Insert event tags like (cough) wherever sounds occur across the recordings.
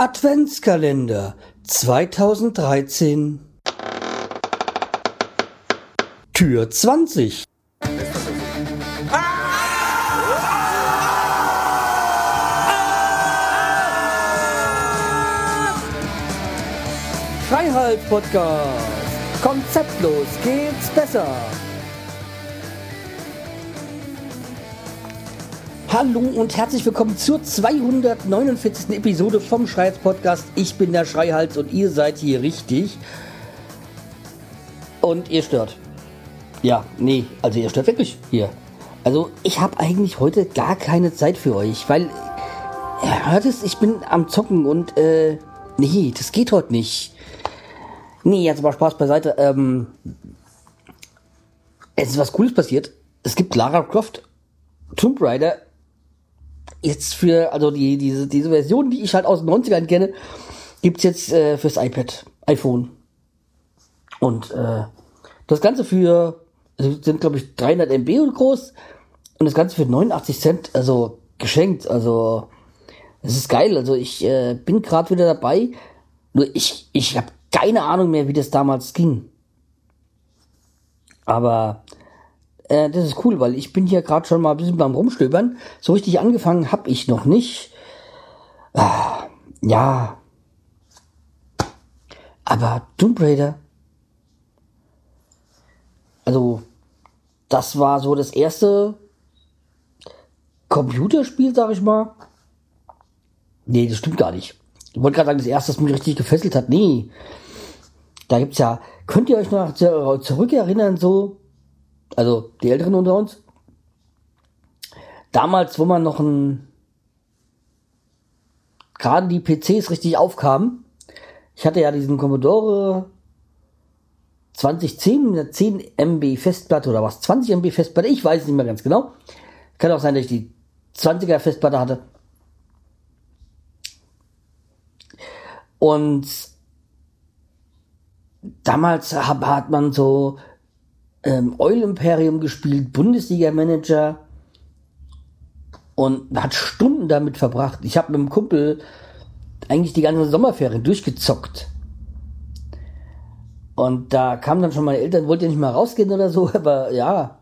Adventskalender 2013 Tür 20 Freiheit Podcast Konzeptlos geht's besser Hallo und herzlich willkommen zur 249. Episode vom Schreihals Podcast. Ich bin der Schreihals und ihr seid hier richtig. Und ihr stört. Ja, nee, also ihr stört wirklich hier. Also ich habe eigentlich heute gar keine Zeit für euch, weil ihr hört es, ich bin am Zocken und äh, nee, das geht heute nicht. Nee, jetzt aber Spaß beiseite. Ähm, es ist was Cooles passiert. Es gibt Lara Croft Tomb Raider jetzt für, also die, diese, diese Version, die ich halt aus den 90ern kenne, gibt's jetzt äh, fürs iPad, iPhone. Und äh, das Ganze für, also sind glaube ich 300 MB groß und das Ganze für 89 Cent, also geschenkt, also es ist geil, also ich äh, bin gerade wieder dabei, nur ich, ich habe keine Ahnung mehr, wie das damals ging. Aber äh, das ist cool, weil ich bin hier gerade schon mal ein bisschen beim Rumstöbern. So richtig angefangen habe ich noch nicht. Ah, ja. Aber Tomb Raider. Also, das war so das erste Computerspiel, sag ich mal. Nee, das stimmt gar nicht. Ich wollte gerade sagen, das erste, das mich richtig gefesselt hat. Nee. Da gibt's ja, könnt ihr euch noch zurückerinnern, so also die Älteren unter uns, damals, wo man noch ein, gerade die PCs richtig aufkamen, ich hatte ja diesen Commodore 2010 mit einer 10 MB Festplatte oder was, 20 MB Festplatte, ich weiß es nicht mehr ganz genau. Kann auch sein, dass ich die 20er Festplatte hatte. Und damals hat man so ähm, Oil Imperium gespielt, Bundesliga-Manager und hat Stunden damit verbracht. Ich habe mit dem Kumpel eigentlich die ganze Sommerferien durchgezockt. Und da kamen dann schon meine Eltern, wollte ja nicht mal rausgehen oder so, (laughs) aber ja.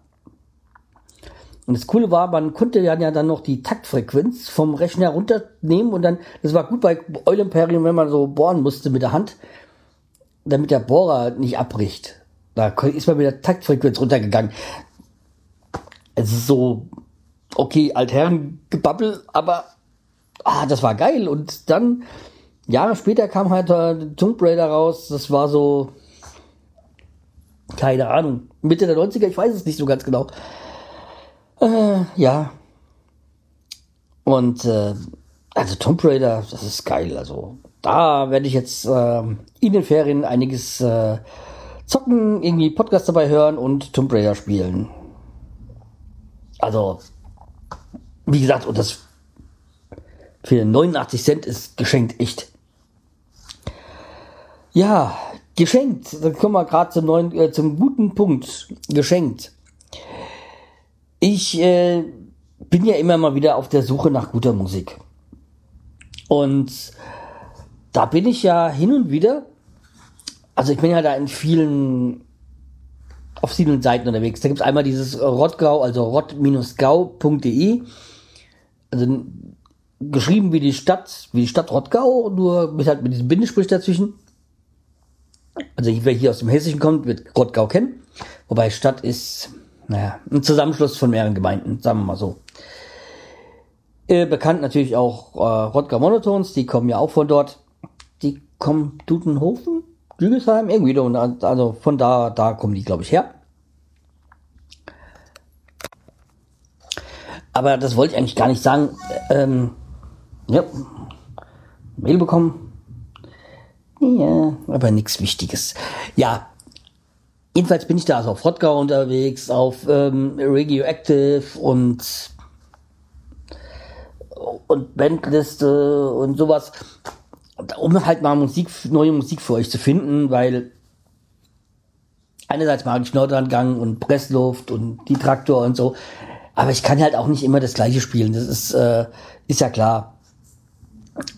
Und das Coole war, man konnte ja dann noch die Taktfrequenz vom Rechner runternehmen und dann, das war gut bei Oil Imperium, wenn man so bohren musste mit der Hand, damit der Bohrer nicht abbricht. Da ist man mit der Taktfrequenz runtergegangen. Es ist so, okay, Altherrengebabbel, aber ah, das war geil. Und dann, Jahre später kam halt Tomb Raider raus. Das war so, keine Ahnung, Mitte der 90er, ich weiß es nicht so ganz genau. Äh, ja. Und äh, also Tomb Raider, das ist geil. Also da werde ich jetzt äh, in den Ferien einiges äh, zocken, irgendwie Podcast dabei hören und Tomb Raider spielen. Also, wie gesagt, und das für 89 Cent ist geschenkt, echt. Ja, geschenkt. Dann kommen wir gerade zum neuen, äh, zum guten Punkt. Geschenkt. Ich äh, bin ja immer mal wieder auf der Suche nach guter Musik. Und da bin ich ja hin und wieder also ich bin ja da in vielen auf vielen Seiten unterwegs. Da gibt es einmal dieses Rottgau, also rott-gau.de. Also geschrieben wie die Stadt, wie die Stadt Rottgau, nur mit halt mit diesem Bindestrich dazwischen. Also wer hier aus dem Hessischen kommt, wird Rottgau kennen. Wobei Stadt ist, naja, ein Zusammenschluss von mehreren Gemeinden, sagen wir mal so. Äh, bekannt natürlich auch äh, Rottgau Monotons, die kommen ja auch von dort. Die kommen Dudenhofen, Lügesheim, irgendwie, und also von da, da kommen die, glaube ich, her. Aber das wollte ich eigentlich gar nicht sagen. Ähm, ja, Mail bekommen. Ja, aber nichts Wichtiges. Ja, jedenfalls bin ich da also auf Rottgau unterwegs, auf ähm, Radioactive und und Bandliste und sowas um halt mal Musik, neue Musik für euch zu finden, weil einerseits mag ich Nordrhein-Gang und Pressluft und die Traktor und so, aber ich kann halt auch nicht immer das gleiche spielen, das ist, äh, ist ja klar.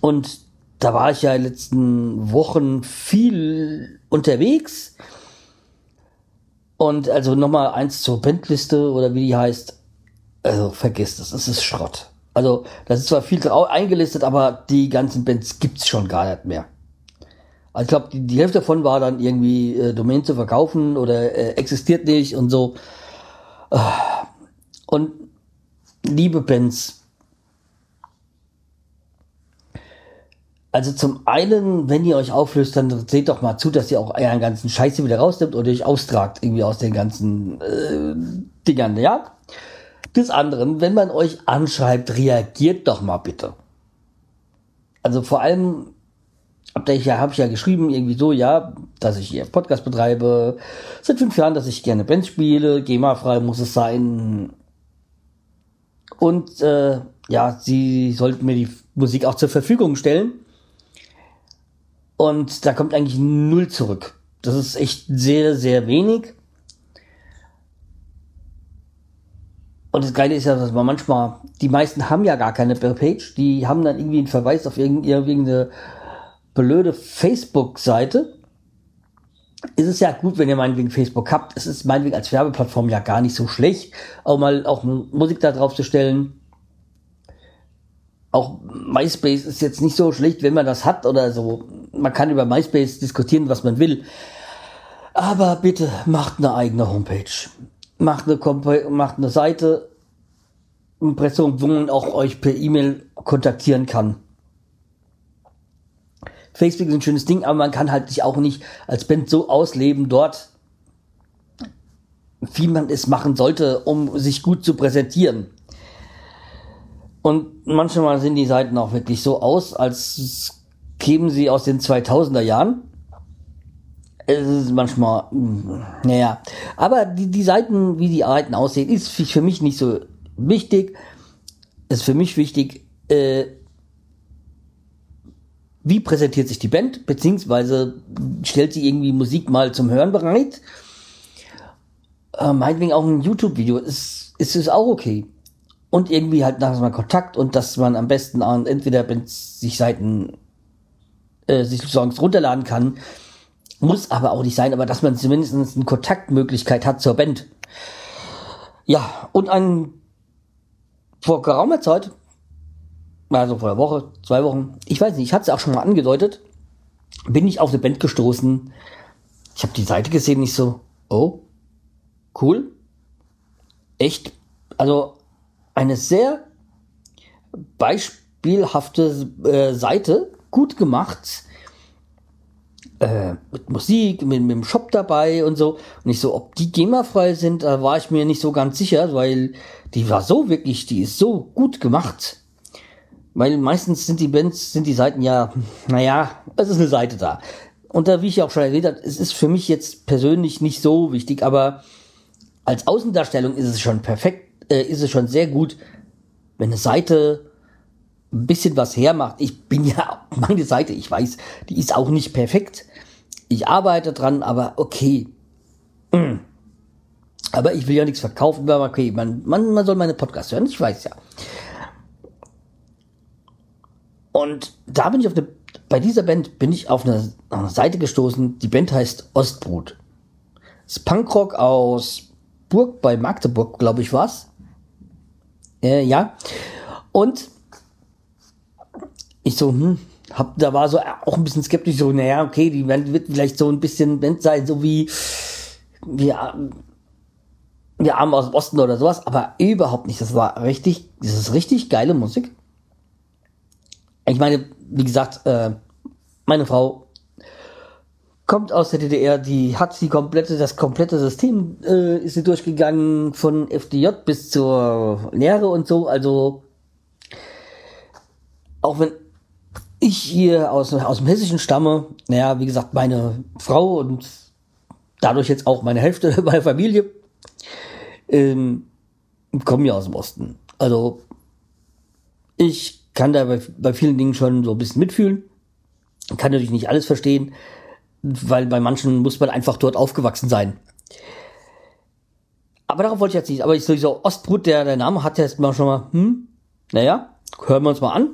Und da war ich ja in den letzten Wochen viel unterwegs. Und also nochmal eins zur Bandliste oder wie die heißt. Also vergiss das, es ist Schrott. Also das ist zwar viel eingelistet, aber die ganzen Bands gibt's schon gar nicht mehr. Also ich glaube, die, die Hälfte davon war dann irgendwie äh, Domain zu verkaufen oder äh, existiert nicht und so. Und liebe Bands, also zum einen, wenn ihr euch auflöst, dann seht doch mal zu, dass ihr auch euren ganzen Scheiße wieder rausnimmt oder euch austragt irgendwie aus den ganzen äh, Dingern, ja? Des anderen, wenn man euch anschreibt, reagiert doch mal bitte. Also vor allem hab ich ja, habe ich ja geschrieben, irgendwie so, ja, dass ich hier Podcast betreibe, seit fünf Jahren, dass ich gerne Bands spiele, GEMA-frei muss es sein. Und äh, ja, sie sollten mir die Musik auch zur Verfügung stellen. Und da kommt eigentlich null zurück. Das ist echt sehr, sehr wenig. Und das Geile ist ja, dass man manchmal, die meisten haben ja gar keine Page, die haben dann irgendwie einen Verweis auf irgendeine blöde Facebook-Seite. Ist es ja gut, wenn ihr meinetwegen Facebook habt. Es ist meinetwegen als Werbeplattform ja gar nicht so schlecht, auch mal auch Musik da drauf zu stellen. Auch MySpace ist jetzt nicht so schlecht, wenn man das hat oder so. Man kann über MySpace diskutieren, was man will. Aber bitte macht eine eigene Homepage. Macht eine, Komp macht eine Seite, Impressum, wo man auch euch per E-Mail kontaktieren kann. Facebook ist ein schönes Ding, aber man kann halt sich auch nicht als Band so ausleben dort, wie man es machen sollte, um sich gut zu präsentieren. Und manchmal sehen die Seiten auch wirklich so aus, als kämen sie aus den 2000er Jahren. Es ist manchmal, naja. Aber die, die Seiten, wie die Seiten aussehen, ist für mich nicht so wichtig. Ist für mich wichtig, äh, wie präsentiert sich die Band, beziehungsweise stellt sie irgendwie Musik mal zum Hören bereit. Äh, meinetwegen auch ein YouTube-Video, ist, ist es auch okay. Und irgendwie halt nach mal Kontakt und dass man am besten entweder sich Seiten, äh, sich Songs runterladen kann, muss aber auch nicht sein, aber dass man zumindest eine Kontaktmöglichkeit hat zur Band. Ja, und ein vor geraumer Zeit also vor einer Woche, zwei Wochen, ich weiß nicht, ich hatte es auch schon mal angedeutet, bin ich auf eine Band gestoßen. Ich habe die Seite gesehen, nicht so, oh, cool, echt, also eine sehr beispielhafte äh, Seite, gut gemacht, äh, mit Musik, mit, mit dem Shop dabei und so. Und ich so, ob die GEMA-frei sind, da war ich mir nicht so ganz sicher, weil die war so wirklich, die ist so gut gemacht. Weil meistens sind die Bands, sind die Seiten ja, naja, es ist eine Seite da. Und da, wie ich auch schon erwähnt habe, es ist für mich jetzt persönlich nicht so wichtig, aber als Außendarstellung ist es schon perfekt, äh, ist es schon sehr gut, wenn eine Seite ein bisschen was hermacht. Ich bin ja, (laughs) meine Seite, ich weiß, die ist auch nicht perfekt. Ich arbeite dran, aber okay. Aber ich will ja nichts verkaufen, aber okay, man, man, man soll meine Podcasts hören, ich weiß ja. Und da bin ich auf eine, bei dieser Band bin ich auf eine, auf eine Seite gestoßen. Die Band heißt Ostbrut. Das ist Punkrock aus Burg bei Magdeburg, glaube ich, war's. Äh, ja. Und ich so, hm, hab, da war so auch ein bisschen skeptisch, so, naja, okay, die wird vielleicht so ein bisschen Band sein, so wie, wie, wir haben aus dem Osten oder sowas, aber überhaupt nicht. Das war richtig, das ist richtig geile Musik. Ich meine, wie gesagt, äh, meine Frau kommt aus der DDR, die hat die komplette, das komplette System äh, ist sie durchgegangen von FDJ bis zur Lehre und so. Also auch wenn ich hier aus, aus dem Hessischen stamme, naja, wie gesagt, meine Frau und dadurch jetzt auch meine Hälfte (laughs) meiner Familie ähm, kommen ja aus dem Osten. Also ich kann da bei, bei vielen Dingen schon so ein bisschen mitfühlen. Kann natürlich nicht alles verstehen, weil bei manchen muss man einfach dort aufgewachsen sein. Aber darauf wollte ich jetzt nicht. Aber ich so Ostbrut, der, der Name hat jetzt mal schon mal, hm, naja, hören wir uns mal an.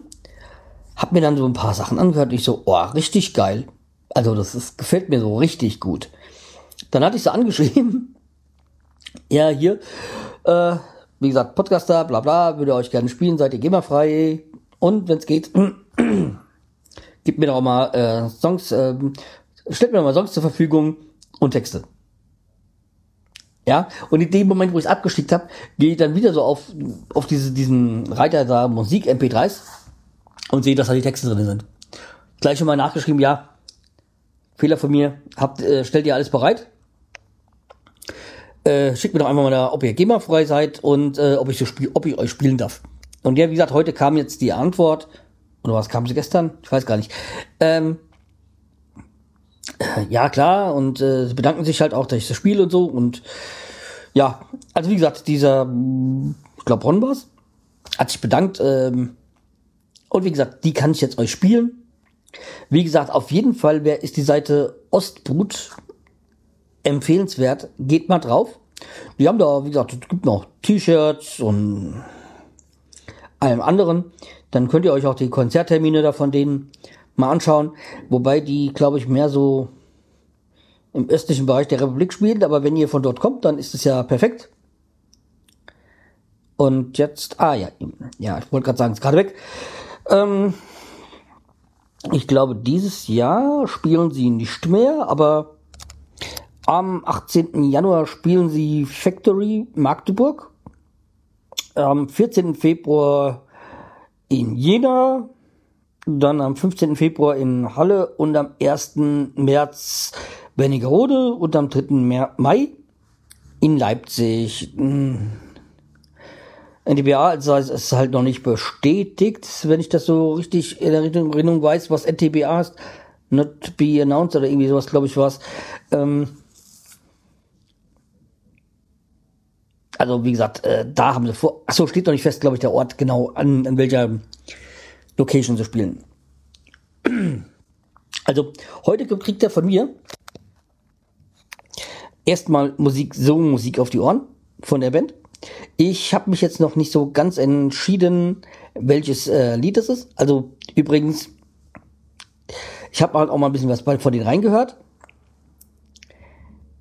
Hab mir dann so ein paar Sachen angehört und ich so, oh, richtig geil. Also das ist, gefällt mir so richtig gut. Dann hatte ich sie angeschrieben. (laughs) Ja, hier, äh, wie gesagt, Podcaster, bla bla, würde euch gerne spielen, seid ihr GEMA-frei. Und wenn es geht, (clears throat) gebt mir doch mal äh, Songs, äh, stellt mir doch mal Songs zur Verfügung und Texte. Ja, und in dem Moment, wo ich es abgeschickt habe, gehe ich dann wieder so auf, auf diese, diesen Reiter da Musik MP3s und sehe, dass da die Texte drin sind. Gleich schon mal nachgeschrieben, ja, Fehler von mir, habt, äh, stellt ihr alles bereit? Äh, schickt mir doch einfach mal, da, ob ihr GEMA-frei seid und äh, ob ich so spiel, ob ich euch spielen darf. Und ja, wie gesagt, heute kam jetzt die Antwort, oder was kam sie gestern? Ich weiß gar nicht. Ähm, äh, ja, klar, und äh, sie bedanken sich halt auch, dass ich das spiele und so. Und ja, also wie gesagt, dieser, ich glaube, Ron hat sich bedankt. Ähm, und wie gesagt, die kann ich jetzt euch spielen. Wie gesagt, auf jeden Fall ist die Seite Ostbrut empfehlenswert. Geht mal drauf. Die haben da, wie gesagt, es gibt noch T-Shirts und allem anderen. Dann könnt ihr euch auch die Konzerttermine da von denen mal anschauen. Wobei die, glaube ich, mehr so im östlichen Bereich der Republik spielen. Aber wenn ihr von dort kommt, dann ist es ja perfekt. Und jetzt, ah ja, ja, ich wollte gerade sagen, ist gerade weg. Ähm, ich glaube, dieses Jahr spielen sie nicht mehr, aber am 18. Januar spielen sie Factory Magdeburg. Am 14. Februar in Jena, dann am 15. Februar in Halle und am 1. März Wernigerode und am 3. Mai in Leipzig. NTBA also ist halt noch nicht bestätigt, wenn ich das so richtig in Erinnerung weiß, was NTBA ist. Not be announced oder irgendwie sowas, glaube ich, war ähm also wie gesagt, äh, da haben sie vor. Achso, steht noch nicht fest, glaube ich, der Ort genau an, an welcher Location sie spielen. (clears throat) Also heute kriegt er von mir erstmal Musik, so Musik auf die Ohren von der Band. Ich habe mich jetzt noch nicht so ganz entschieden, welches äh, Lied es ist. Also übrigens, ich habe halt auch mal ein bisschen was von denen reingehört.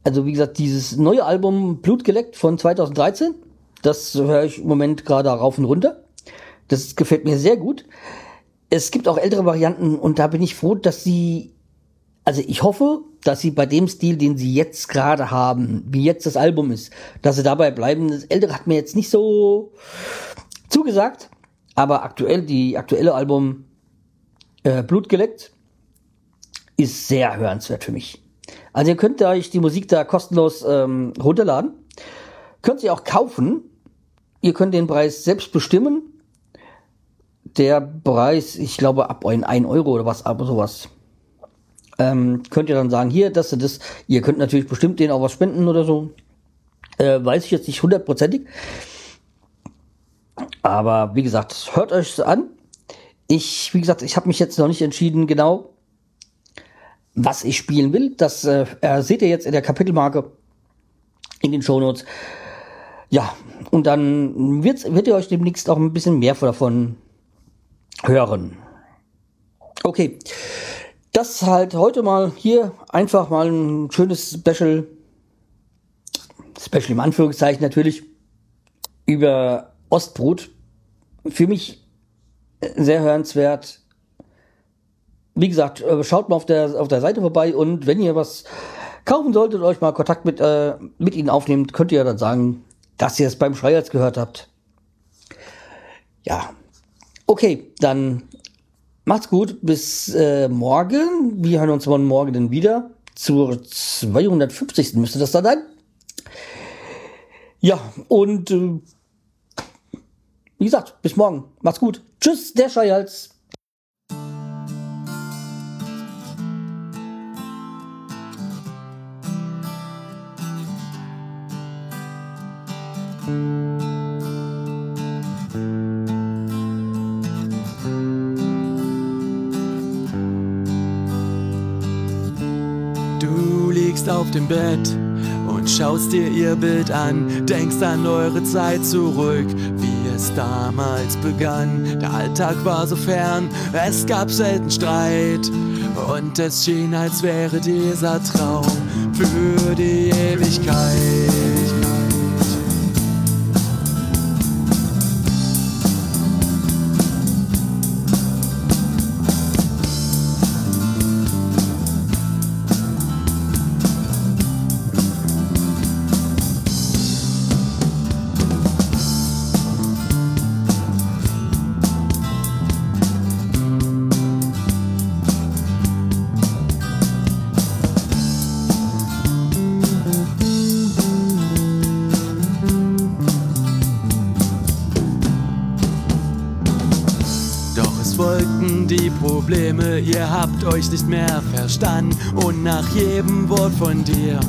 Also wie gesagt, dieses neue Album Blutgeleckt von 2013, das höre ich im Moment gerade rauf und runter. Das gefällt mir sehr gut. Es gibt auch ältere Varianten und da bin ich froh, dass sie, also ich hoffe, dass sie bei dem Stil, den sie jetzt gerade haben, wie jetzt das Album ist, dass sie dabei bleiben. Das ältere hat mir jetzt nicht so zugesagt, aber aktuell, die aktuelle Album äh, Blutgeleckt ist sehr hörenswert für mich. Also ihr könnt euch die Musik da kostenlos ähm, runterladen. Könnt sie auch kaufen. Ihr könnt den Preis selbst bestimmen. Der Preis, ich glaube, ab 1 Euro oder was, aber sowas. Ähm, könnt ihr dann sagen, hier, das und das. Ihr könnt natürlich bestimmt denen auch was spenden oder so. Äh, weiß ich jetzt nicht hundertprozentig. Aber wie gesagt, hört euch an. Ich, wie gesagt, ich habe mich jetzt noch nicht entschieden, genau, was ich spielen will. Das äh, seht ihr jetzt in der Kapitelmarke in den Shownotes. Ja, und dann wird's, wird ihr euch demnächst auch ein bisschen mehr davon hören. Okay, das halt heute mal hier einfach mal ein schönes Special, Special im Anführungszeichen natürlich, über Ostbrut. Für mich sehr hörenswert wie gesagt, äh, schaut mal auf der, auf der Seite vorbei und wenn ihr was kaufen solltet, euch mal Kontakt mit, äh, mit ihnen aufnehmt, könnt ihr dann sagen, dass ihr es beim Schreierz gehört habt. Ja. Okay, dann macht's gut. Bis äh, morgen. Wir hören uns morgen dann wieder. Zur 250. müsste das dann sein. Ja, und äh, wie gesagt, bis morgen. Macht's gut. Tschüss, der Schreihals. Du liegst auf dem Bett und schaust dir ihr Bild an, denkst an eure Zeit zurück, wie es damals begann. Der Alltag war so fern, es gab selten Streit. Und es schien, als wäre dieser Traum für die Ewigkeit. Ihr habt euch nicht mehr verstanden. Und nach jedem Wort von dir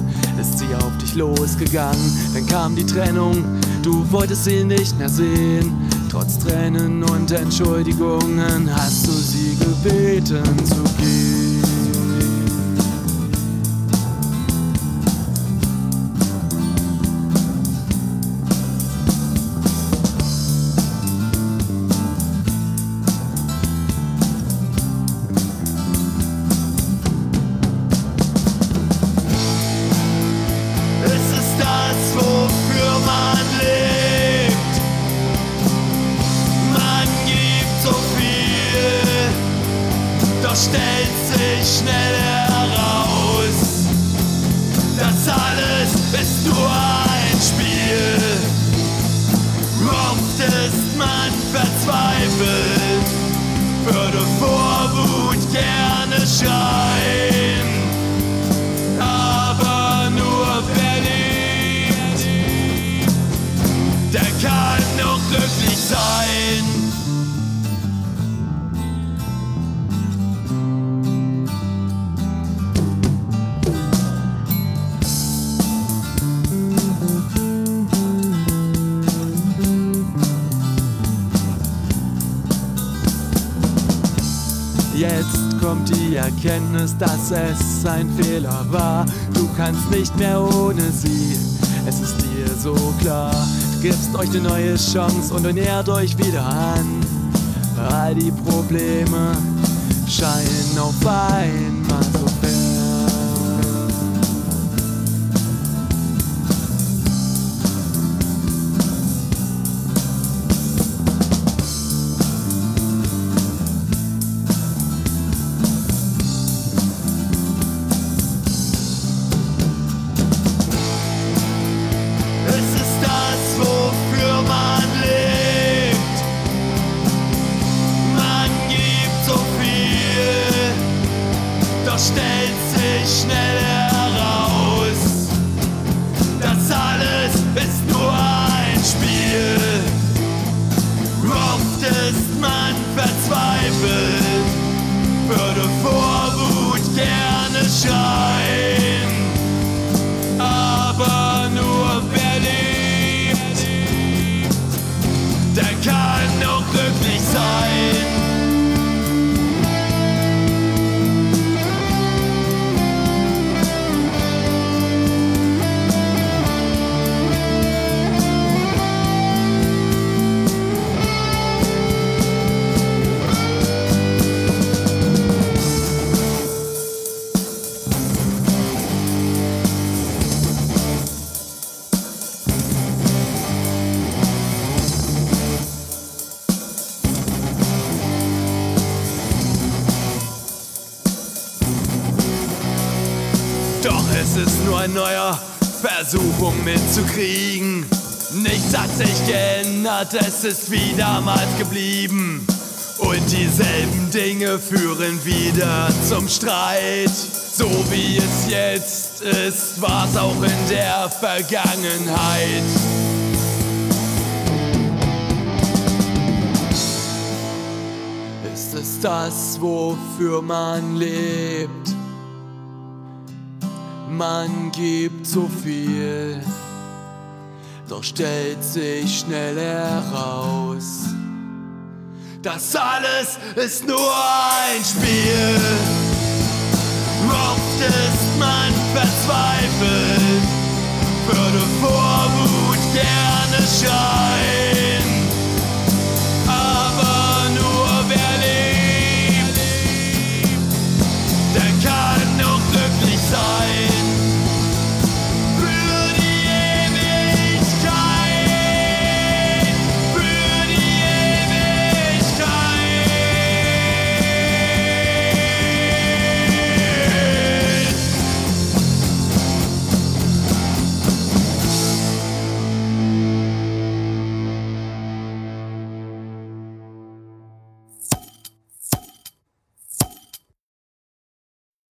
ist sie auf dich losgegangen. Dann kam die Trennung, du wolltest sie nicht mehr sehen. Trotz Tränen und Entschuldigungen hast du sie gebeten zu gehen. Zweifel würde vor Wut gerne schreien. Erkenntnis, dass es ein Fehler war. Du kannst nicht mehr ohne sie, es ist dir so klar. Du gibst euch eine neue Chance und nähert euch wieder an. All die Probleme scheinen auf einmal so neuer Versuchung mitzukriegen. Nichts hat sich geändert, es ist wie damals geblieben. Und dieselben Dinge führen wieder zum Streit. So wie es jetzt ist, war's auch in der Vergangenheit. Ist es das, wofür man lebt? Man gibt so viel, doch stellt sich schnell heraus. Das alles ist nur ein Spiel. Oft ist man verzweifelt, würde vor Wut gerne schreien.